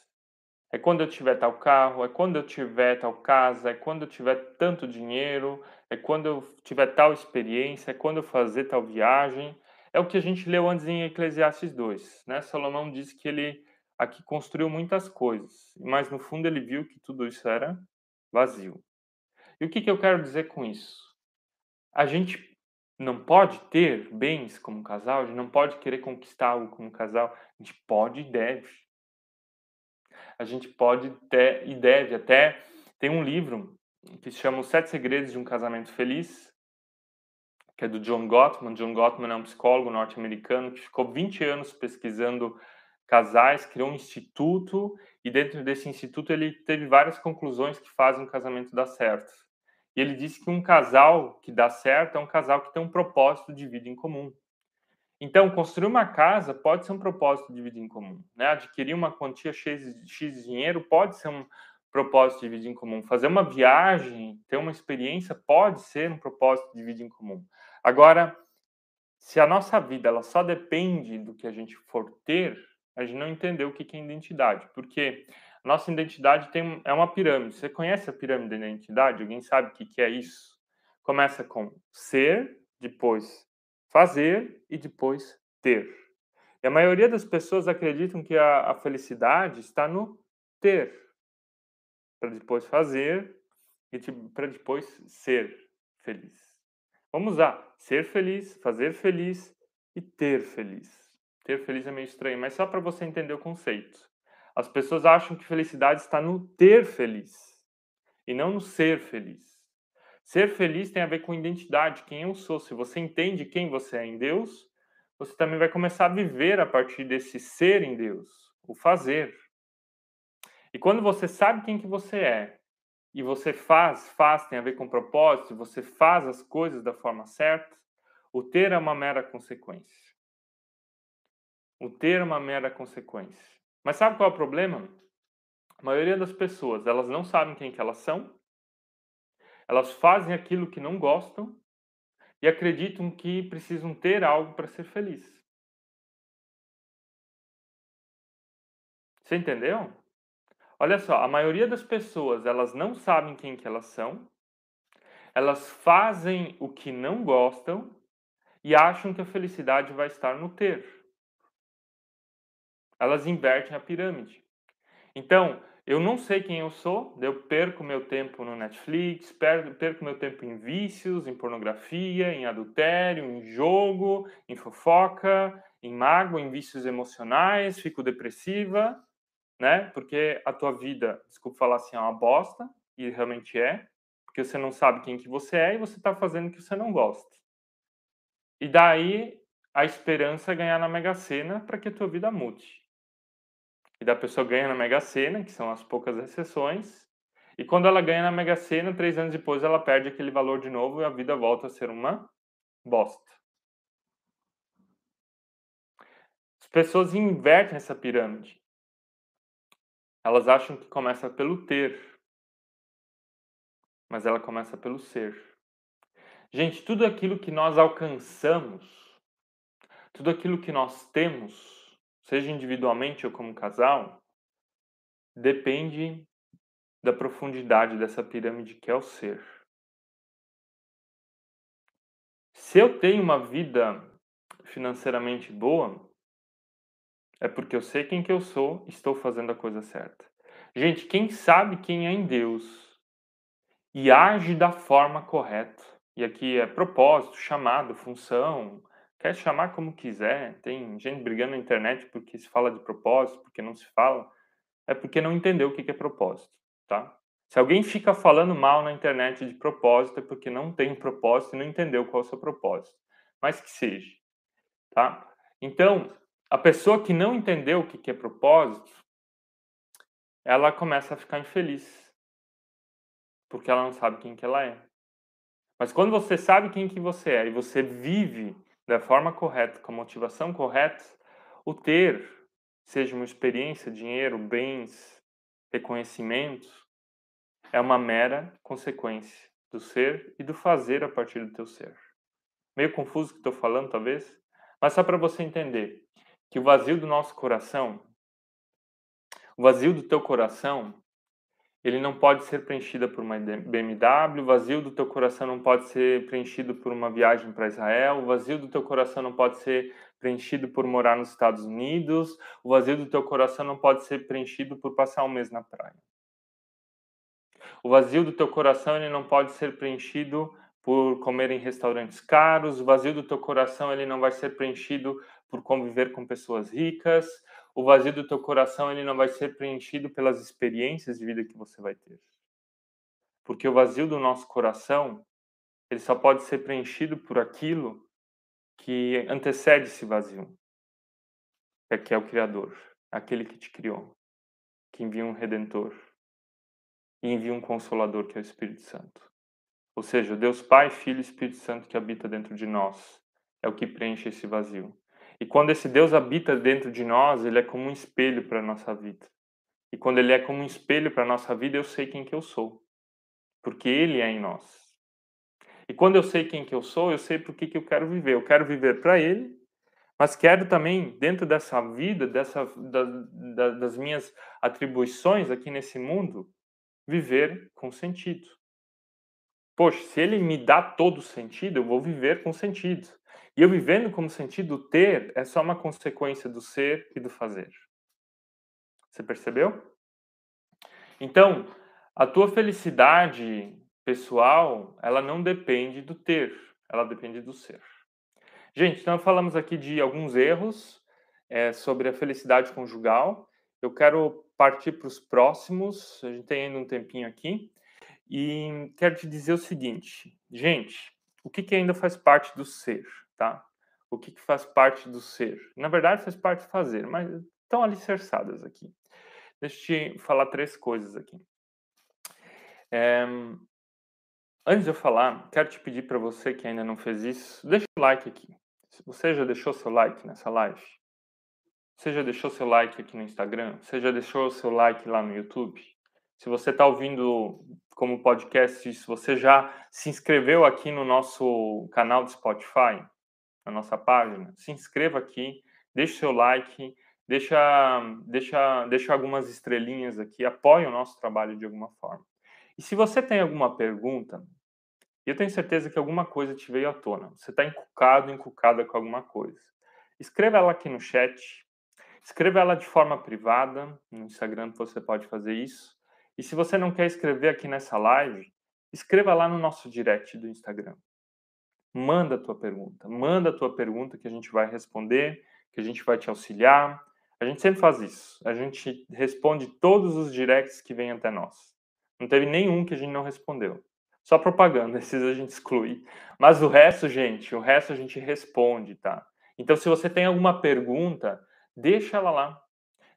É quando eu tiver tal carro, é quando eu tiver tal casa, é quando eu tiver tanto dinheiro, é quando eu tiver tal experiência, é quando eu fazer tal viagem. É o que a gente leu antes em Eclesiastes 2, né? Salomão diz que ele aqui construiu muitas coisas, mas no fundo ele viu que tudo isso era vazio. E o que, que eu quero dizer com isso? A gente não pode ter bens como casal, a gente não pode querer conquistar algo como casal, a gente pode e deve. A gente pode ter, e deve até. Tem um livro que se chama Os Sete Segredos de um Casamento Feliz, que é do John Gottman. John Gottman é um psicólogo norte-americano que ficou 20 anos pesquisando casais, criou um instituto e dentro desse instituto ele teve várias conclusões que fazem um casamento dar certo. E ele disse que um casal que dá certo é um casal que tem um propósito de vida em comum. Então, construir uma casa pode ser um propósito de vida em comum. Né? Adquirir uma quantia X, de dinheiro pode ser um propósito de vida em comum. Fazer uma viagem, ter uma experiência pode ser um propósito de vida em comum. Agora, se a nossa vida ela só depende do que a gente for ter, a gente não entendeu o que é identidade. Porque a nossa identidade tem, é uma pirâmide. Você conhece a pirâmide da identidade? Alguém sabe o que é isso? Começa com ser, depois fazer e depois ter. E a maioria das pessoas acreditam que a, a felicidade está no ter, para depois fazer e para depois ser feliz. Vamos lá, ser feliz, fazer feliz e ter feliz. Ter feliz é meio estranho, mas só para você entender o conceito. As pessoas acham que felicidade está no ter feliz e não no ser feliz. Ser feliz tem a ver com identidade, quem eu sou. Se você entende quem você é em Deus, você também vai começar a viver a partir desse ser em Deus, o fazer. E quando você sabe quem que você é e você faz, faz tem a ver com propósito, você faz as coisas da forma certa, o ter é uma mera consequência. O ter é uma mera consequência. Mas sabe qual é o problema? A maioria das pessoas, elas não sabem quem que elas são, elas fazem aquilo que não gostam e acreditam que precisam ter algo para ser feliz. Você entendeu? Olha só, a maioria das pessoas, elas não sabem quem que elas são, elas fazem o que não gostam e acham que a felicidade vai estar no ter. Elas invertem a pirâmide. Então, eu não sei quem eu sou, eu perco meu tempo no Netflix, perco meu tempo em vícios, em pornografia, em adultério, em jogo, em fofoca, em mágoa, em vícios emocionais, fico depressiva, né? Porque a tua vida, desculpa falar assim, é uma bosta, e realmente é, porque você não sabe quem que você é e você está fazendo o que você não gosta. E daí a esperança é ganhar na Mega Sena para que a tua vida mude. E da pessoa ganha na Mega Sena, que são as poucas exceções, e quando ela ganha na Mega Sena, três anos depois ela perde aquele valor de novo e a vida volta a ser uma bosta. As pessoas invertem essa pirâmide. Elas acham que começa pelo ter, mas ela começa pelo ser. Gente, tudo aquilo que nós alcançamos, tudo aquilo que nós temos, seja individualmente ou como casal, depende da profundidade dessa pirâmide que é o ser. Se eu tenho uma vida financeiramente boa, é porque eu sei quem que eu sou, estou fazendo a coisa certa. Gente, quem sabe quem é em Deus e age da forma correta, e aqui é propósito, chamado, função, quer chamar como quiser, tem gente brigando na internet porque se fala de propósito, porque não se fala, é porque não entendeu o que é propósito, tá? Se alguém fica falando mal na internet de propósito, é porque não tem propósito e não entendeu qual é o seu propósito. Mas que seja, tá? Então, a pessoa que não entendeu o que é propósito, ela começa a ficar infeliz. Porque ela não sabe quem que ela é. Mas quando você sabe quem que você é e você vive da forma correta, com a motivação correta, o ter, seja uma experiência, dinheiro, bens, reconhecimento, é uma mera consequência do ser e do fazer a partir do teu ser. Meio confuso que estou falando, talvez, mas só para você entender que o vazio do nosso coração, o vazio do teu coração, ele não pode ser preenchido por uma BMW, o vazio do teu coração não pode ser preenchido por uma viagem para Israel, o vazio do teu coração não pode ser preenchido por morar nos Estados Unidos, o vazio do teu coração não pode ser preenchido por passar um mês na praia. O vazio do teu coração ele não pode ser preenchido por comer em restaurantes caros, o vazio do teu coração ele não vai ser preenchido por conviver com pessoas ricas. O vazio do teu coração ele não vai ser preenchido pelas experiências de vida que você vai ter. Porque o vazio do nosso coração, ele só pode ser preenchido por aquilo que antecede esse vazio. É que é o criador, aquele que te criou, que envia um redentor e envia um consolador que é o Espírito Santo. Ou seja, Deus Pai, Filho e Espírito Santo que habita dentro de nós é o que preenche esse vazio. E quando esse Deus habita dentro de nós, ele é como um espelho para a nossa vida. E quando ele é como um espelho para a nossa vida, eu sei quem que eu sou. Porque ele é em nós. E quando eu sei quem que eu sou, eu sei por que, que eu quero viver. Eu quero viver para Ele, mas quero também, dentro dessa vida, dessa, da, da, das minhas atribuições aqui nesse mundo, viver com sentido. Poxa, se Ele me dá todo sentido, eu vou viver com sentido. E eu vivendo como sentido, ter é só uma consequência do ser e do fazer. Você percebeu? Então, a tua felicidade pessoal, ela não depende do ter, ela depende do ser. Gente, então falamos aqui de alguns erros é, sobre a felicidade conjugal. Eu quero partir para os próximos, a gente tem ainda um tempinho aqui. E quero te dizer o seguinte, gente, o que, que ainda faz parte do ser, tá? O que, que faz parte do ser? Na verdade, faz parte do fazer, mas estão alicerçadas aqui. Deixa eu te falar três coisas aqui. É, antes de eu falar, quero te pedir para você que ainda não fez isso, deixa o like aqui. Você já deixou seu like nessa live, você já deixou seu like aqui no Instagram, você já deixou seu like lá no YouTube, se você está ouvindo como podcast, se você já se inscreveu aqui no nosso canal do Spotify, na nossa página, se inscreva aqui, deixe seu like, deixa, deixa, deixa algumas estrelinhas aqui, apoie o nosso trabalho de alguma forma. E se você tem alguma pergunta, eu tenho certeza que alguma coisa te veio à tona. Você está encucado, encucada com alguma coisa. Escreva ela aqui no chat. Escreva ela de forma privada. No Instagram você pode fazer isso. E se você não quer escrever aqui nessa live, escreva lá no nosso direct do Instagram. Manda a tua pergunta. Manda a tua pergunta que a gente vai responder, que a gente vai te auxiliar, a gente sempre faz isso. A gente responde todos os directs que vêm até nós. Não teve nenhum que a gente não respondeu. Só propaganda, esses a gente exclui. Mas o resto, gente, o resto a gente responde, tá? Então, se você tem alguma pergunta, deixa ela lá.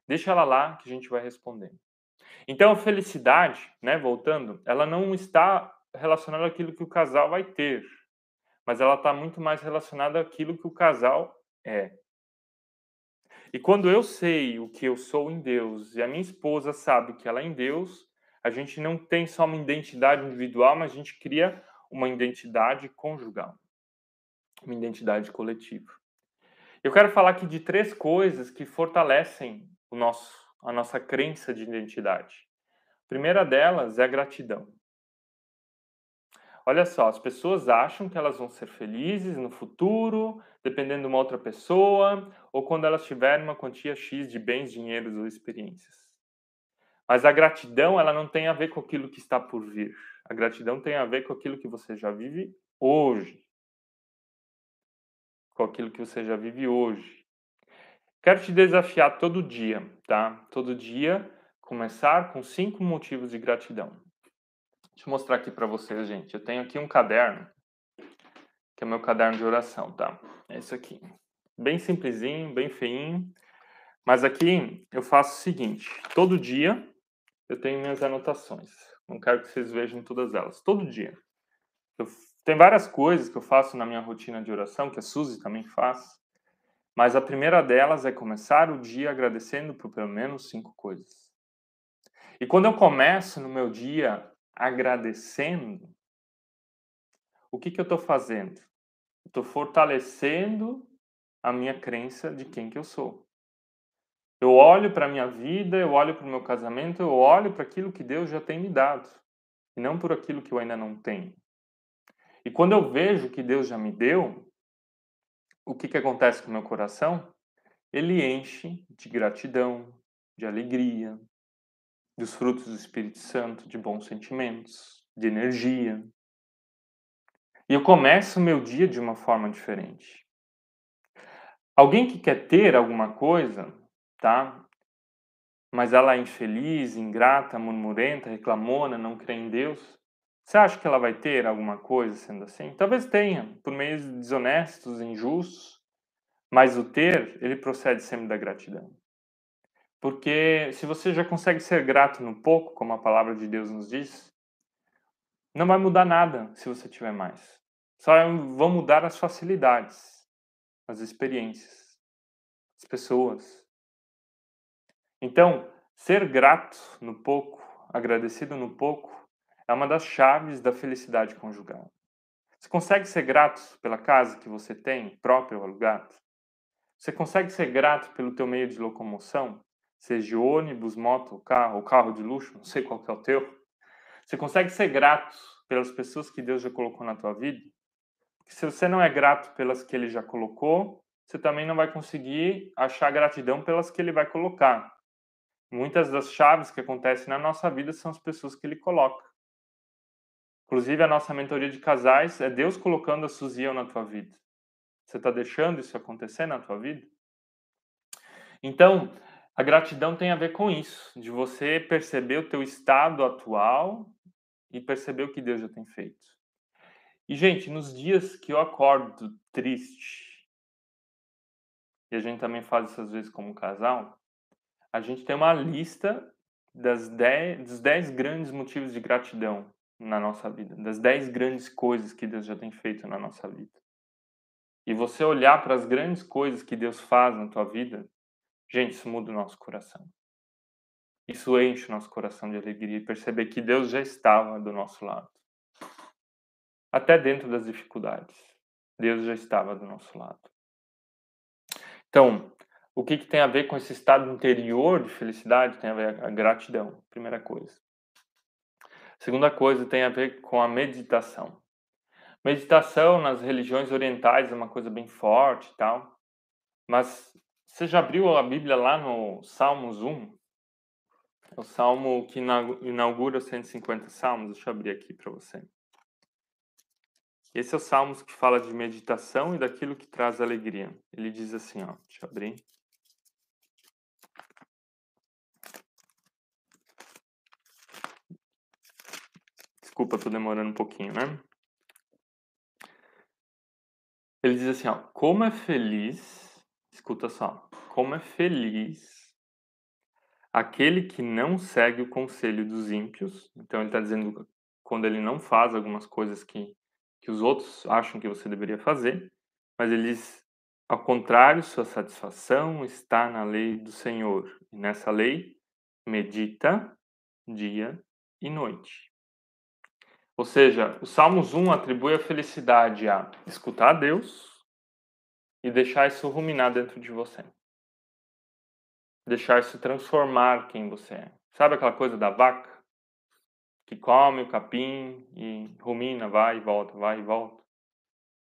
Deixa ela lá que a gente vai responder. Então, a felicidade, né, voltando, ela não está relacionada àquilo que o casal vai ter, mas ela está muito mais relacionada àquilo que o casal é. E quando eu sei o que eu sou em Deus e a minha esposa sabe que ela é em Deus, a gente não tem só uma identidade individual, mas a gente cria uma identidade conjugal, uma identidade coletiva. Eu quero falar aqui de três coisas que fortalecem o nosso, a nossa crença de identidade. A primeira delas é a gratidão. Olha só, as pessoas acham que elas vão ser felizes no futuro, dependendo de uma outra pessoa, ou quando elas tiverem uma quantia X de bens, dinheiros ou experiências. Mas a gratidão, ela não tem a ver com aquilo que está por vir. A gratidão tem a ver com aquilo que você já vive hoje. Com aquilo que você já vive hoje. Quero te desafiar todo dia, tá? Todo dia começar com cinco motivos de gratidão. Deixa eu mostrar aqui para vocês, gente. Eu tenho aqui um caderno, que é meu caderno de oração, tá? É isso aqui. Bem simplesinho, bem feinho. Mas aqui eu faço o seguinte: todo dia eu tenho minhas anotações. Não quero que vocês vejam todas elas. Todo dia. Eu, tem várias coisas que eu faço na minha rotina de oração, que a Suzy também faz. Mas a primeira delas é começar o dia agradecendo por pelo menos cinco coisas. E quando eu começo no meu dia agradecendo, o que, que eu estou fazendo? Estou fortalecendo a minha crença de quem que eu sou. Eu olho para a minha vida, eu olho para o meu casamento, eu olho para aquilo que Deus já tem me dado, e não por aquilo que eu ainda não tenho. E quando eu vejo que Deus já me deu, o que, que acontece com o meu coração? Ele enche de gratidão, de alegria, dos frutos do Espírito Santo, de bons sentimentos, de energia. E eu começo o meu dia de uma forma diferente. Alguém que quer ter alguma coisa, tá? Mas ela é infeliz, ingrata, murmurenta, reclamona, não crê em Deus. Você acha que ela vai ter alguma coisa sendo assim? Talvez tenha, por meios desonestos, injustos, mas o ter, ele procede sempre da gratidão. Porque se você já consegue ser grato no pouco, como a palavra de Deus nos diz, não vai mudar nada se você tiver mais. Só vão mudar as facilidades, as experiências, as pessoas. Então, ser grato no pouco, agradecido no pouco, é uma das chaves da felicidade conjugal. Você consegue ser grato pela casa que você tem, própria ou alugada? Você consegue ser grato pelo teu meio de locomoção? Seja ônibus, moto, carro, ou carro de luxo, não sei qual que é o teu. Você consegue ser grato pelas pessoas que Deus já colocou na tua vida? Porque se você não é grato pelas que Ele já colocou, você também não vai conseguir achar gratidão pelas que Ele vai colocar. Muitas das chaves que acontecem na nossa vida são as pessoas que Ele coloca. Inclusive, a nossa mentoria de casais é Deus colocando a Suziel na tua vida. Você está deixando isso acontecer na tua vida? Então, a gratidão tem a ver com isso, de você perceber o teu estado atual e perceber o que Deus já tem feito. E, gente, nos dias que eu acordo triste, e a gente também faz isso às vezes como casal, a gente tem uma lista das dez, dos 10 grandes motivos de gratidão na nossa vida, das 10 grandes coisas que Deus já tem feito na nossa vida. E você olhar para as grandes coisas que Deus faz na tua vida, gente, isso muda o nosso coração. Isso enche o nosso coração de alegria e perceber que Deus já estava do nosso lado. Até dentro das dificuldades, Deus já estava do nosso lado. Então, o que, que tem a ver com esse estado interior de felicidade? Tem a ver a gratidão, primeira coisa. Segunda coisa tem a ver com a meditação. Meditação nas religiões orientais é uma coisa bem forte e tal, mas você já abriu a Bíblia lá no Salmos 1? É o salmo que inaugura 150 salmos. Deixa eu abrir aqui para você. Esse é o Salmos que fala de meditação e daquilo que traz alegria. Ele diz assim, ó, deixa eu abrir. Desculpa, tô demorando um pouquinho, né? Ele diz assim, ó, como é feliz, escuta só, como é feliz aquele que não segue o conselho dos ímpios. Então ele está dizendo quando ele não faz algumas coisas que, que os outros acham que você deveria fazer, mas ele diz, ao contrário, sua satisfação está na lei do Senhor. E nessa lei medita dia e noite. Ou seja, o Salmos 1 atribui a felicidade a escutar a Deus e deixar isso ruminar dentro de você. Deixar isso transformar quem você é. Sabe aquela coisa da vaca? Que come o capim e rumina, vai e volta, vai e volta.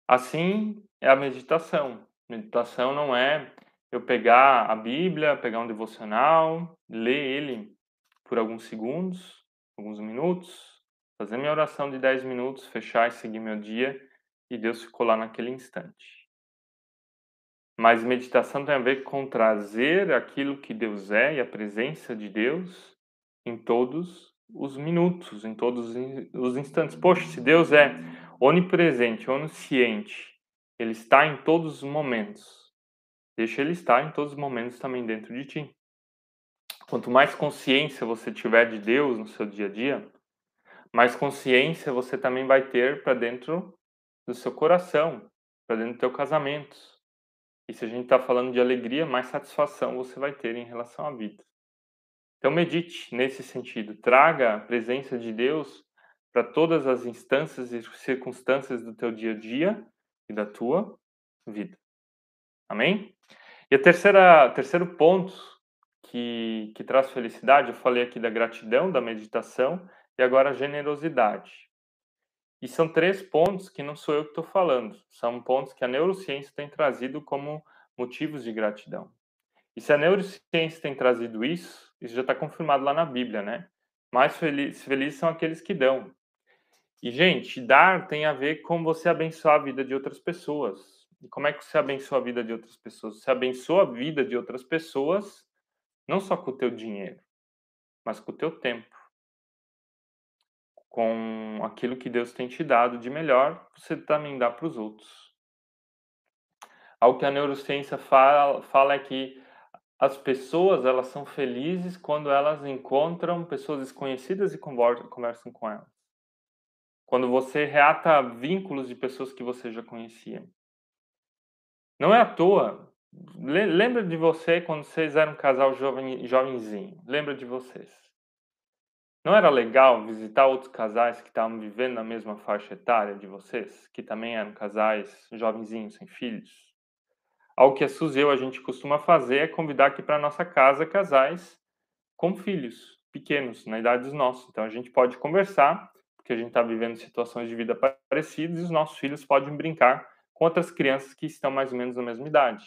Assim é a meditação. Meditação não é eu pegar a Bíblia, pegar um devocional, ler ele por alguns segundos, alguns minutos, fazer minha oração de 10 minutos, fechar e seguir meu dia, e Deus ficou lá naquele instante. Mas meditação tem a ver com trazer aquilo que Deus é e a presença de Deus em todos os minutos, em todos os instantes. Poxa, se Deus é onipresente, onisciente, Ele está em todos os momentos. Deixa Ele estar em todos os momentos também dentro de ti. Quanto mais consciência você tiver de Deus no seu dia a dia, mais consciência você também vai ter para dentro do seu coração, para dentro do teu casamento. E se a gente está falando de alegria, mais satisfação você vai ter em relação à vida. Então medite nesse sentido, traga a presença de Deus para todas as instâncias e circunstâncias do teu dia a dia e da tua vida. Amém? E a terceira, terceiro ponto que, que traz felicidade, eu falei aqui da gratidão, da meditação, e agora a generosidade. E são três pontos que não sou eu que estou falando, são pontos que a neurociência tem trazido como motivos de gratidão. E se a neurociência tem trazido isso, isso já está confirmado lá na Bíblia, né? Mais felizes, felizes são aqueles que dão. E, gente, dar tem a ver com você abençoar a vida de outras pessoas. E como é que você abençoa a vida de outras pessoas? Você abençoa a vida de outras pessoas não só com o teu dinheiro, mas com o teu tempo com aquilo que Deus tem te dado de melhor, você também dá para os outros. Algo que a neurociência fala, fala é que as pessoas elas são felizes quando elas encontram pessoas desconhecidas e conversam com elas. Quando você reata vínculos de pessoas que você já conhecia. Não é à toa. Lembra de você quando vocês eram um casal jovem, jovenzinho. Lembra de vocês. Não era legal visitar outros casais que estavam vivendo na mesma faixa etária de vocês, que também eram casais jovenzinhos, sem filhos? Algo que a Suzy e eu a gente costuma fazer é convidar aqui para nossa casa casais com filhos pequenos, na idade dos nossos. Então a gente pode conversar, porque a gente está vivendo situações de vida parecidas e os nossos filhos podem brincar com outras crianças que estão mais ou menos na mesma idade.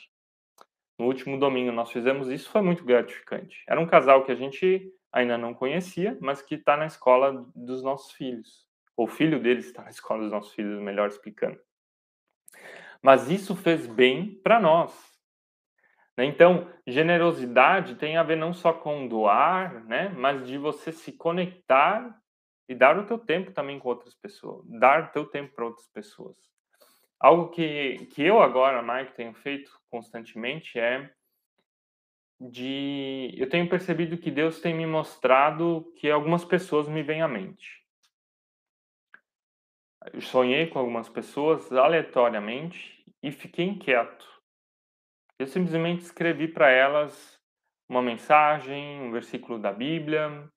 No último domingo nós fizemos isso, foi muito gratificante. Era um casal que a gente ainda não conhecia, mas que está na escola dos nossos filhos. O filho deles está na escola dos nossos filhos, melhor explicando. Mas isso fez bem para nós. Né? Então, generosidade tem a ver não só com doar, né, mas de você se conectar e dar o teu tempo também com outras pessoas, dar o teu tempo para outras pessoas. Algo que, que eu agora, Mike, tenho feito constantemente é de eu tenho percebido que Deus tem me mostrado que algumas pessoas me vêm à mente. Eu sonhei com algumas pessoas aleatoriamente e fiquei inquieto. Eu simplesmente escrevi para elas uma mensagem, um versículo da Bíblia,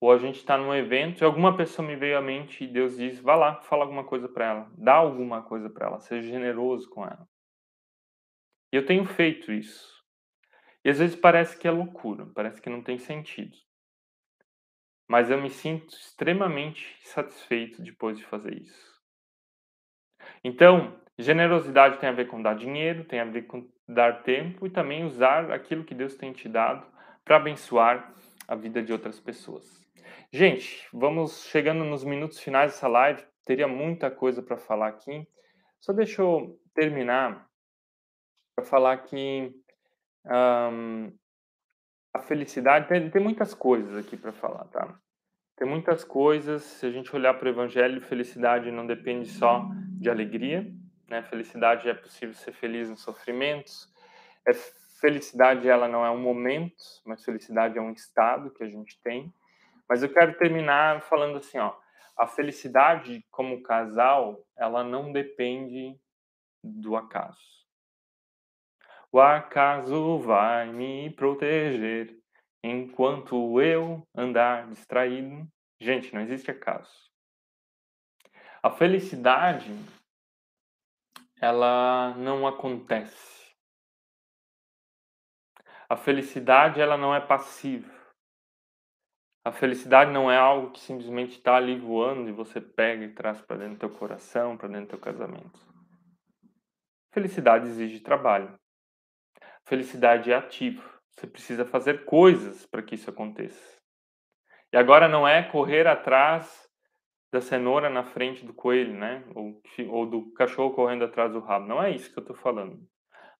ou a gente está num evento e alguma pessoa me veio à mente e Deus diz: vá lá, fala alguma coisa para ela, dá alguma coisa para ela, seja generoso com ela. E eu tenho feito isso. E às vezes parece que é loucura, parece que não tem sentido. Mas eu me sinto extremamente satisfeito depois de fazer isso. Então, generosidade tem a ver com dar dinheiro, tem a ver com dar tempo e também usar aquilo que Deus tem te dado para abençoar a vida de outras pessoas. Gente, vamos chegando nos minutos finais dessa live. Teria muita coisa para falar aqui. Só deixa eu terminar para falar que um, a felicidade tem, tem muitas coisas aqui para falar, tá? Tem muitas coisas. Se a gente olhar para o Evangelho, felicidade não depende só de alegria, né? Felicidade é possível ser feliz nos sofrimentos. É, felicidade ela não é um momento, mas felicidade é um estado que a gente tem. Mas eu quero terminar falando assim, ó, a felicidade como casal, ela não depende do acaso. O acaso vai me proteger enquanto eu andar distraído. Gente, não existe acaso. A felicidade, ela não acontece. A felicidade, ela não é passiva. A felicidade não é algo que simplesmente está ali voando e você pega e traz para dentro do teu coração, para dentro do teu casamento. Felicidade exige trabalho. Felicidade é ativa. Você precisa fazer coisas para que isso aconteça. E agora não é correr atrás da cenoura na frente do coelho, né? Ou, ou do cachorro correndo atrás do rabo. Não é isso que eu estou falando.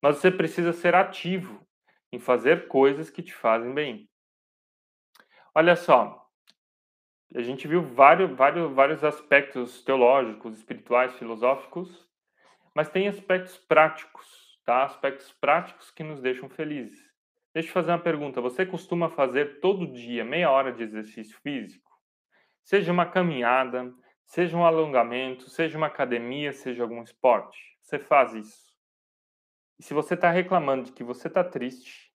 Mas você precisa ser ativo em fazer coisas que te fazem bem. Olha só, a gente viu vários, vários, vários aspectos teológicos, espirituais, filosóficos, mas tem aspectos práticos tá? Aspectos práticos que nos deixam felizes. Deixa eu fazer uma pergunta. Você costuma fazer todo dia meia hora de exercício físico? Seja uma caminhada, seja um alongamento, seja uma academia, seja algum esporte. Você faz isso. E se você está reclamando de que você está triste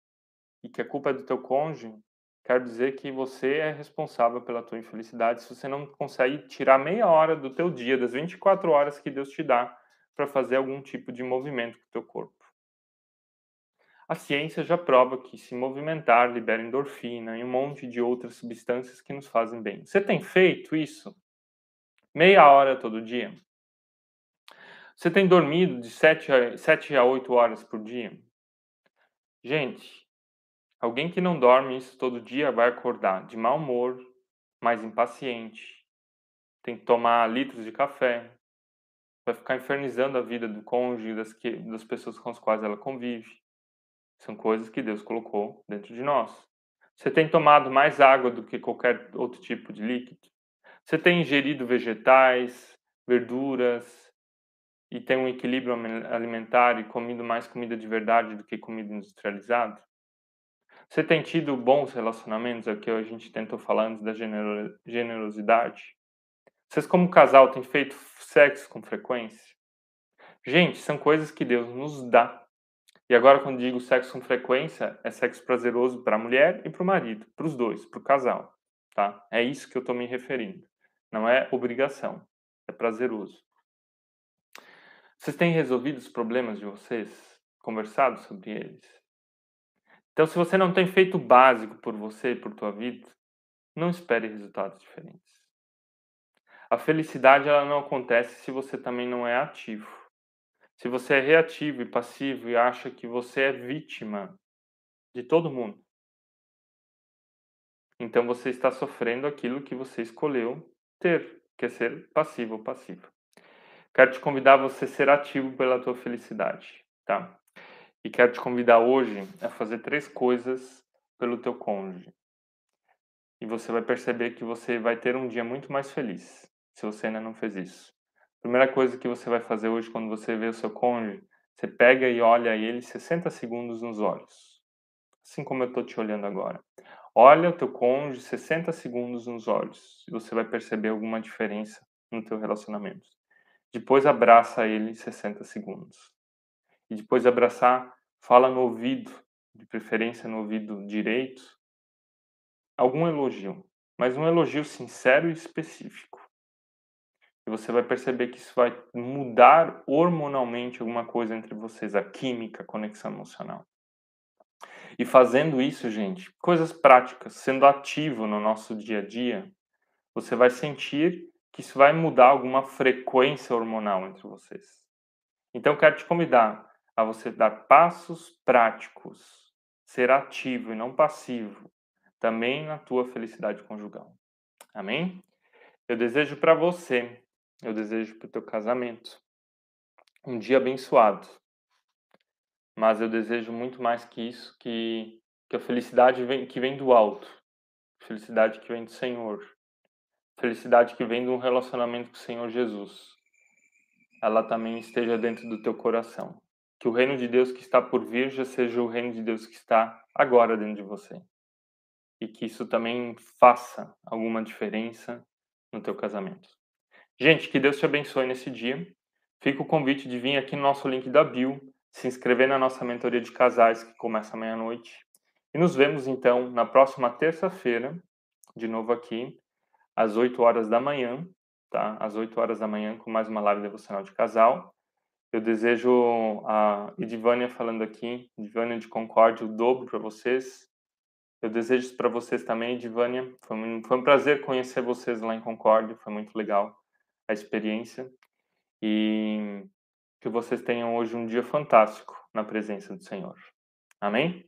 e que a culpa é do teu cônjuge, quero dizer que você é responsável pela tua infelicidade se você não consegue tirar meia hora do teu dia, das 24 horas que Deus te dá, para fazer algum tipo de movimento com o teu corpo. A ciência já prova que se movimentar libera endorfina e um monte de outras substâncias que nos fazem bem. Você tem feito isso? Meia hora todo dia? Você tem dormido de 7 a, 7 a 8 horas por dia? Gente, alguém que não dorme isso todo dia vai acordar de mau humor, mais impaciente, tem que tomar litros de café, vai ficar infernizando a vida do cônjuge, das, que, das pessoas com as quais ela convive. São coisas que Deus colocou dentro de nós. Você tem tomado mais água do que qualquer outro tipo de líquido. Você tem ingerido vegetais, verduras e tem um equilíbrio alimentar e comido mais comida de verdade do que comida industrializada. Você tem tido bons relacionamentos, é o que a gente tentou falar antes da generosidade. Vocês, como casal, têm feito sexo com frequência? Gente, são coisas que Deus nos dá e agora, quando digo sexo com frequência, é sexo prazeroso para a mulher e para o marido, para os dois, para o casal. tá? É isso que eu estou me referindo. Não é obrigação, é prazeroso. Vocês têm resolvido os problemas de vocês? Conversado sobre eles? Então, se você não tem feito o básico por você e por tua vida, não espere resultados diferentes. A felicidade ela não acontece se você também não é ativo. Se você é reativo e passivo e acha que você é vítima de todo mundo, então você está sofrendo aquilo que você escolheu ter, que é ser passivo ou passivo. Quero te convidar a você ser ativo pela tua felicidade, tá? E quero te convidar hoje a fazer três coisas pelo teu cônjuge. E você vai perceber que você vai ter um dia muito mais feliz, se você ainda não fez isso. Primeira coisa que você vai fazer hoje quando você vê o seu cônjuge, você pega e olha ele 60 segundos nos olhos. Assim como eu estou te olhando agora. Olha o teu cônjuge 60 segundos nos olhos e você vai perceber alguma diferença no teu relacionamento. Depois abraça ele 60 segundos e depois de abraçar, fala no ouvido, de preferência no ouvido direito, algum elogio, mas um elogio sincero e específico. Você vai perceber que isso vai mudar hormonalmente alguma coisa entre vocês, a química, a conexão emocional. E fazendo isso, gente, coisas práticas, sendo ativo no nosso dia a dia, você vai sentir que isso vai mudar alguma frequência hormonal entre vocês. Então, quero te convidar a você dar passos práticos, ser ativo e não passivo, também na tua felicidade conjugal. Amém? Eu desejo para você, eu desejo para o teu casamento, um dia abençoado. Mas eu desejo muito mais que isso, que, que a felicidade vem, que vem do alto, felicidade que vem do Senhor, felicidade que vem de um relacionamento com o Senhor Jesus, ela também esteja dentro do teu coração que o reino de Deus que está por vir já seja o reino de Deus que está agora dentro de você. E que isso também faça alguma diferença no teu casamento. Gente, que Deus te abençoe nesse dia. Fica o convite de vir aqui no nosso link da Bio, se inscrever na nossa mentoria de casais que começa meia-noite. E nos vemos então na próxima terça-feira, de novo aqui, às 8 horas da manhã, tá? Às 8 horas da manhã, com mais uma live devocional de casal. Eu desejo a Edivânia falando aqui, Edivânia de Concórdia, o dobro para vocês. Eu desejo isso para vocês também, Edivânia. Foi um, foi um prazer conhecer vocês lá em Concórdia, foi muito legal a experiência. E que vocês tenham hoje um dia fantástico na presença do Senhor. Amém?